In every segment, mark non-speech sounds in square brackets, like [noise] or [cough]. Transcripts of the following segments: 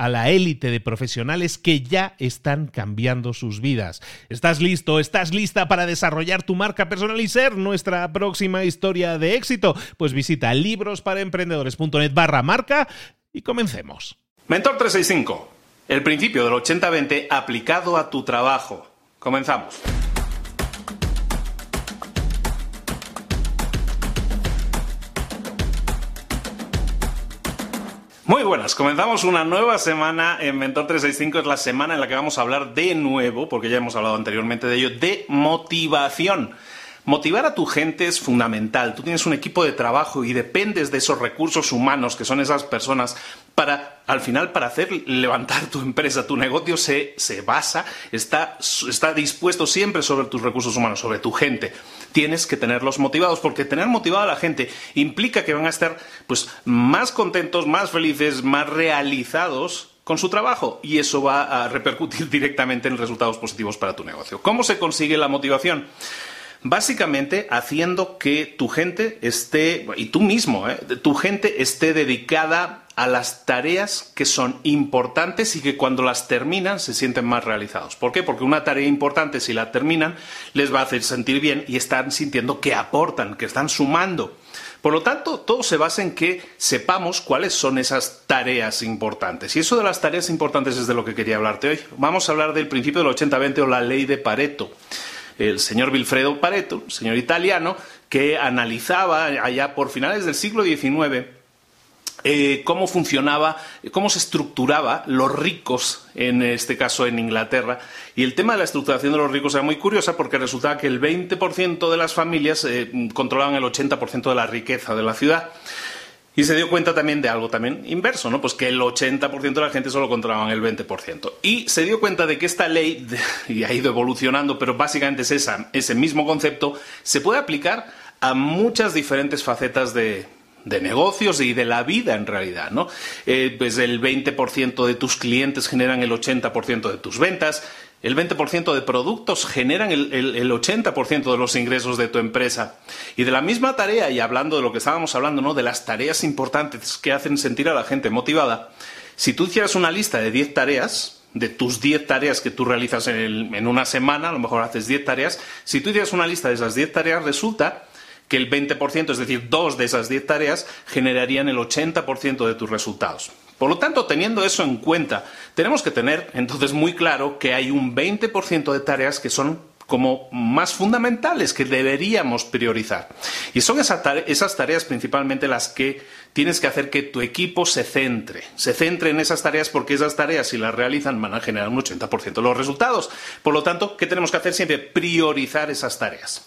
a la élite de profesionales que ya están cambiando sus vidas. ¿Estás listo? ¿Estás lista para desarrollar tu marca personal y ser nuestra próxima historia de éxito? Pues visita librosparaemprendedores.net barra marca y comencemos. Mentor 365, el principio del 80-20 aplicado a tu trabajo. Comenzamos. Muy buenas, comenzamos una nueva semana en Mentor 365, es la semana en la que vamos a hablar de nuevo, porque ya hemos hablado anteriormente de ello, de motivación. Motivar a tu gente es fundamental. Tú tienes un equipo de trabajo y dependes de esos recursos humanos que son esas personas para, al final, para hacer levantar tu empresa, tu negocio se, se basa, está, está dispuesto siempre sobre tus recursos humanos, sobre tu gente tienes que tenerlos motivados, porque tener motivada a la gente implica que van a estar pues, más contentos, más felices, más realizados con su trabajo y eso va a repercutir [laughs] directamente en resultados positivos para tu negocio. ¿Cómo se consigue la motivación? Básicamente haciendo que tu gente esté, y tú mismo, ¿eh? tu gente esté dedicada a las tareas que son importantes y que cuando las terminan se sienten más realizados. ¿Por qué? Porque una tarea importante, si la terminan, les va a hacer sentir bien y están sintiendo que aportan, que están sumando. Por lo tanto, todo se basa en que sepamos cuáles son esas tareas importantes. Y eso de las tareas importantes es de lo que quería hablarte hoy. Vamos a hablar del principio del 80-20 o la ley de Pareto el señor Vilfredo Pareto, señor italiano, que analizaba allá por finales del siglo XIX eh, cómo funcionaba, cómo se estructuraba los ricos, en este caso en Inglaterra. Y el tema de la estructuración de los ricos era muy curiosa porque resultaba que el 20% de las familias eh, controlaban el 80% de la riqueza de la ciudad. Y se dio cuenta también de algo también inverso, ¿no? Pues que el 80% de la gente solo controlaban el 20%. Y se dio cuenta de que esta ley, [laughs] y ha ido evolucionando, pero básicamente es ese mismo concepto, se puede aplicar a muchas diferentes facetas de, negocios y de la vida en realidad, ¿no? Eh, pues el 20% de tus clientes generan el 80% de tus ventas, el 20% de productos generan el, 80% de los ingresos de tu empresa. Y de la misma tarea, y hablando de lo que estábamos hablando, ¿no? De las tareas importantes que hacen sentir a la gente motivada, si tú hicieras una lista de 10 tareas, de tus 10 tareas que tú realizas en, en una semana, a lo mejor haces 10 tareas, si tú hicieras una lista de esas 10 tareas, resulta que el 20%, es decir, dos de esas 10 tareas, generarían el 80% de tus resultados. Por lo tanto, teniendo eso en cuenta, tenemos que tener entonces muy claro que hay un 20% de tareas que son como más fundamentales que deberíamos priorizar. Y son esas tareas principalmente las que tienes que hacer que tu equipo se centre. Se centre en esas tareas porque esas tareas, si las realizan, van a generar un 80% de los resultados. Por lo tanto, ¿qué tenemos que hacer siempre? Priorizar esas tareas.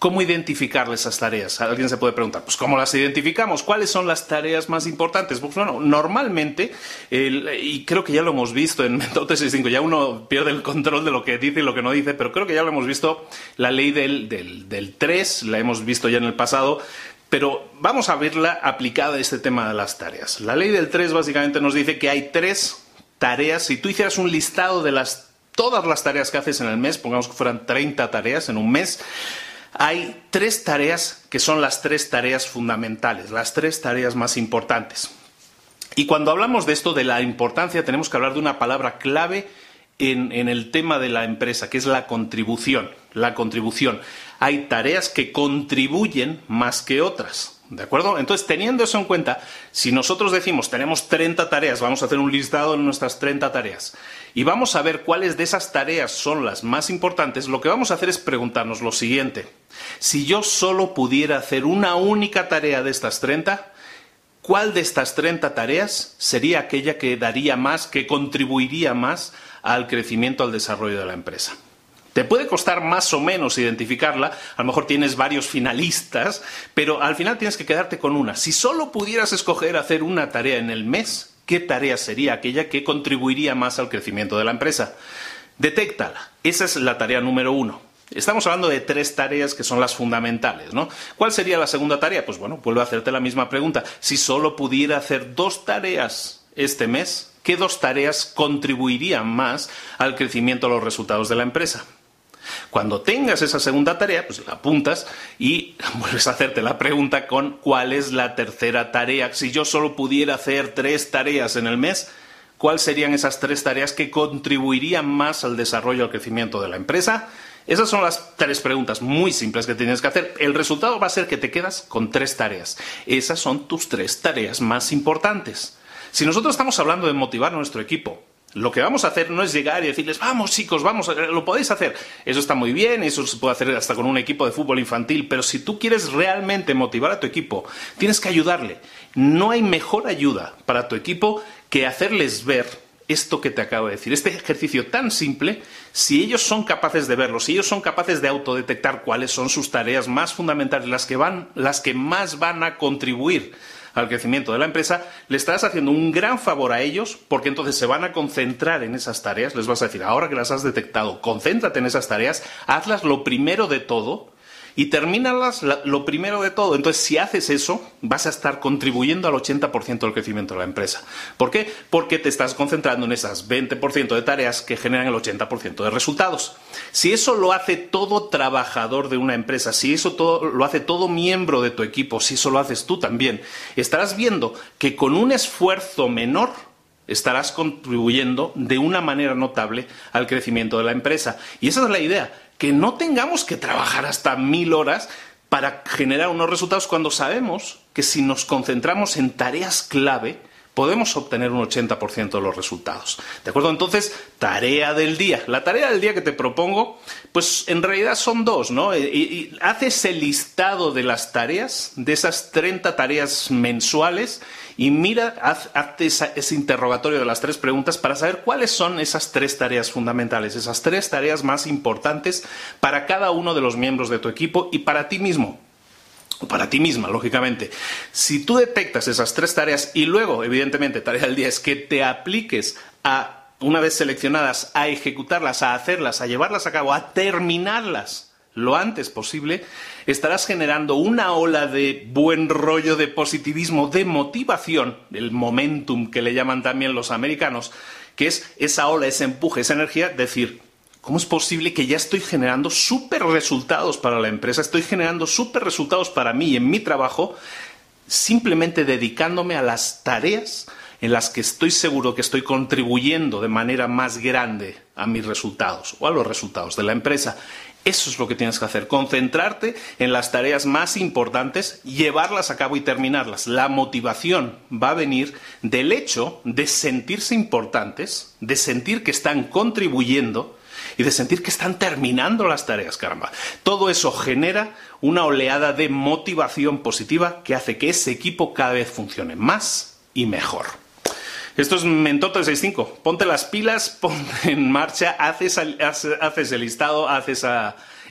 ¿Cómo identificar esas tareas? Alguien se puede preguntar, pues ¿cómo las identificamos? ¿Cuáles son las tareas más importantes? Pues bueno, normalmente, y creo que ya lo hemos visto en [laughs] Mentor 365, ya uno pierde el control de lo que dice y lo que no dice, pero creo que ya lo hemos visto, la ley del, del, del 3, la hemos visto ya en el pasado, pero vamos a verla aplicada a este tema de las tareas. La ley del 3 básicamente nos dice que hay tres tareas. Si tú hicieras un listado de las, todas las tareas que haces en el mes, pongamos que fueran 30 tareas en un mes, hay tres tareas que son las tres tareas fundamentales, las tres tareas más importantes. Y cuando hablamos de esto, de la importancia, tenemos que hablar de una palabra clave en, el tema de la empresa, que es la contribución. La contribución. Hay tareas que contribuyen más que otras. ¿De acuerdo? Entonces, teniendo eso en cuenta, si nosotros decimos tenemos 30 tareas, vamos a hacer un listado de nuestras 30 tareas y vamos a ver cuáles de esas tareas son las más importantes, lo que vamos a hacer es preguntarnos lo siguiente. Si yo solo pudiera hacer una única tarea de estas 30, ¿cuál de estas 30 tareas sería aquella que daría más, que contribuiría más al crecimiento, al desarrollo de la empresa? Te puede costar más o menos identificarla, a lo mejor tienes varios finalistas, pero al final tienes que quedarte con una. Si solo pudieras escoger hacer una tarea en el mes, ¿qué tarea sería aquella que contribuiría más al crecimiento de la empresa? Detéctala. Esa es la tarea número uno. Estamos hablando de tres tareas que son las fundamentales, ¿no? ¿Cuál sería la segunda tarea? Pues bueno, vuelvo a hacerte la misma pregunta. Si solo pudiera hacer dos tareas este mes, ¿qué dos tareas contribuirían más al crecimiento de los resultados de la empresa? Cuando tengas esa segunda tarea, pues la apuntas y [laughs] vuelves a hacerte la pregunta con cuál es la tercera tarea. Si yo solo pudiera hacer tres tareas en el mes, ¿cuáles serían esas tres tareas que contribuirían más al desarrollo y al crecimiento de la empresa? Esas son las tres preguntas muy simples que tienes que hacer. El resultado va a ser que te quedas con tres tareas. Esas son tus tres tareas más importantes. Si nosotros estamos hablando de motivar a nuestro equipo, lo que vamos a hacer no es llegar y decirles, vamos chicos, vamos, lo podéis hacer. Eso está muy bien, eso se puede hacer hasta con un equipo de fútbol infantil, pero si tú quieres realmente motivar a tu equipo, tienes que ayudarle. No hay mejor ayuda para tu equipo que hacerles ver esto que te acabo de decir, este ejercicio tan simple, si ellos son capaces de verlo, si ellos son capaces de autodetectar cuáles son sus tareas más fundamentales, las que van, las que más van a contribuir al crecimiento de la empresa, le estás haciendo un gran favor a ellos porque entonces se van a concentrar en esas tareas, les vas a decir, ahora que las has detectado, concéntrate en esas tareas, hazlas lo primero de todo y termínalas lo primero de todo. Entonces, si haces eso, vas a estar contribuyendo al 80% del crecimiento de la empresa. ¿Por qué? Porque te estás concentrando en esas 20% de tareas que generan el 80% de resultados. Si eso lo hace todo trabajador de una empresa, si eso todo, lo hace todo miembro de tu equipo, si eso lo haces tú también, estarás viendo que con un esfuerzo menor, estarás contribuyendo de una manera notable al crecimiento de la empresa. Y esa es la idea que no tengamos que trabajar hasta mil horas para generar unos resultados cuando sabemos que si nos concentramos en tareas clave, podemos obtener un 80% de los resultados. ¿De acuerdo? Entonces, tarea del día. La tarea del día que te propongo, pues en realidad son dos, ¿no? Y, haces el listado de las tareas, de esas 30 tareas mensuales, y mira, hazte ese interrogatorio de las tres preguntas para saber cuáles son esas tres tareas fundamentales, esas tres tareas más importantes para cada uno de los miembros de tu equipo y para ti mismo para ti misma, lógicamente. Si tú detectas esas tres tareas y luego, evidentemente, tarea del día es que te apliques a, una vez seleccionadas, a ejecutarlas, a hacerlas, a llevarlas a cabo, a terminarlas lo antes posible, estarás generando una ola de buen rollo, de positivismo, de motivación, el momentum que le llaman también los americanos, que es esa ola, ese empuje, esa energía, decir, ¿cómo es posible que ya estoy generando súper resultados para la empresa, estoy generando súper resultados para mí en mi trabajo, simplemente dedicándome a las tareas en las que estoy seguro que estoy contribuyendo de manera más grande a mis resultados o a los resultados de la empresa. Eso es lo que tienes que hacer, concentrarte en las tareas más importantes, llevarlas a cabo y terminarlas. La motivación va a venir del hecho de sentirse importantes, de sentir que están contribuyendo y de sentir que están terminando las tareas, caramba. Todo eso genera una oleada de motivación positiva que hace que ese equipo cada vez funcione más y mejor. Esto es Mentor 365. Ponte las pilas, [laughs] ponte en marcha, haces, el listado, haces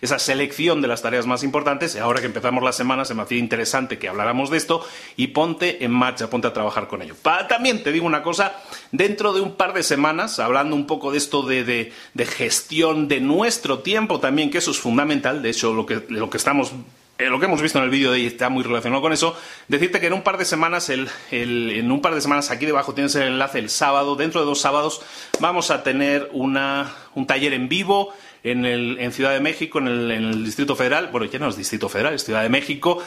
esa selección de las tareas más importantes. Y ahora que empezamos la semana, se me hacía interesante que habláramos de esto y ponte en marcha, ponte a trabajar con ello. también te digo una cosa, dentro de un par de semanas, hablando un poco de esto de, gestión de nuestro tiempo también, que eso es fundamental, de hecho, lo que, lo que estamos eh, lo que hemos visto en el vídeo de ahí está muy relacionado con eso. Decirte que en un par de semanas, en un par de semanas aquí debajo tienes el enlace el sábado. Dentro de dos sábados vamos a tener una, un taller en vivo en, el, en Ciudad de México, en el, en el, Distrito Federal, bueno, ya no es Distrito Federal, es Ciudad de México,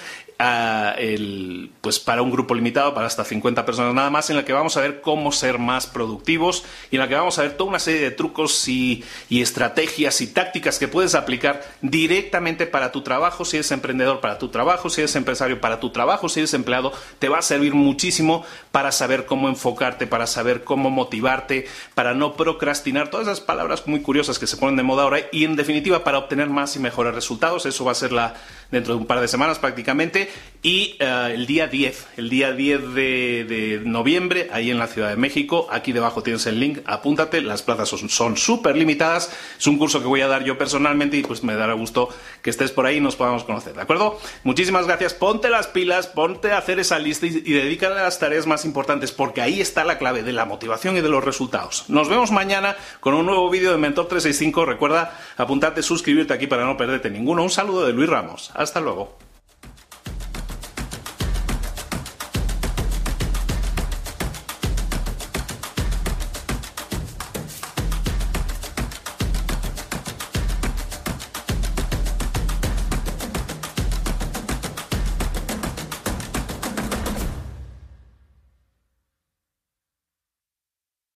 el, pues para un grupo limitado, para hasta 50 personas nada más, en la que vamos a ver cómo ser más productivos y en la que vamos a ver toda una serie de trucos y, y estrategias y tácticas que puedes aplicar directamente para tu trabajo, si eres emprendedor para tu trabajo, si eres empresario para tu trabajo, si eres empleado, te va a servir muchísimo para saber cómo enfocarte, para saber cómo motivarte, para no procrastinar, todas esas palabras muy curiosas que se ponen de moda ahora y en definitiva para obtener más y mejores resultados. Eso va a ser la, dentro de un par de semanas prácticamente. Y eh, el día 10, el día 10 de, noviembre, ahí en la Ciudad de México, aquí debajo tienes el link, apúntate, las plazas son súper limitadas, es un curso que voy a dar yo personalmente y pues me dará gusto que estés por ahí y nos podamos conocer, ¿de acuerdo? Muchísimas gracias, ponte las pilas, ponte a hacer esa lista y, y dedícale a las tareas más importantes porque ahí está la clave de la motivación y de los resultados. Nos vemos mañana con un nuevo vídeo de Mentor 365, recuerda apuntarte, suscribirte aquí para no perderte ninguno. Un saludo de Luis Ramos. Hasta luego.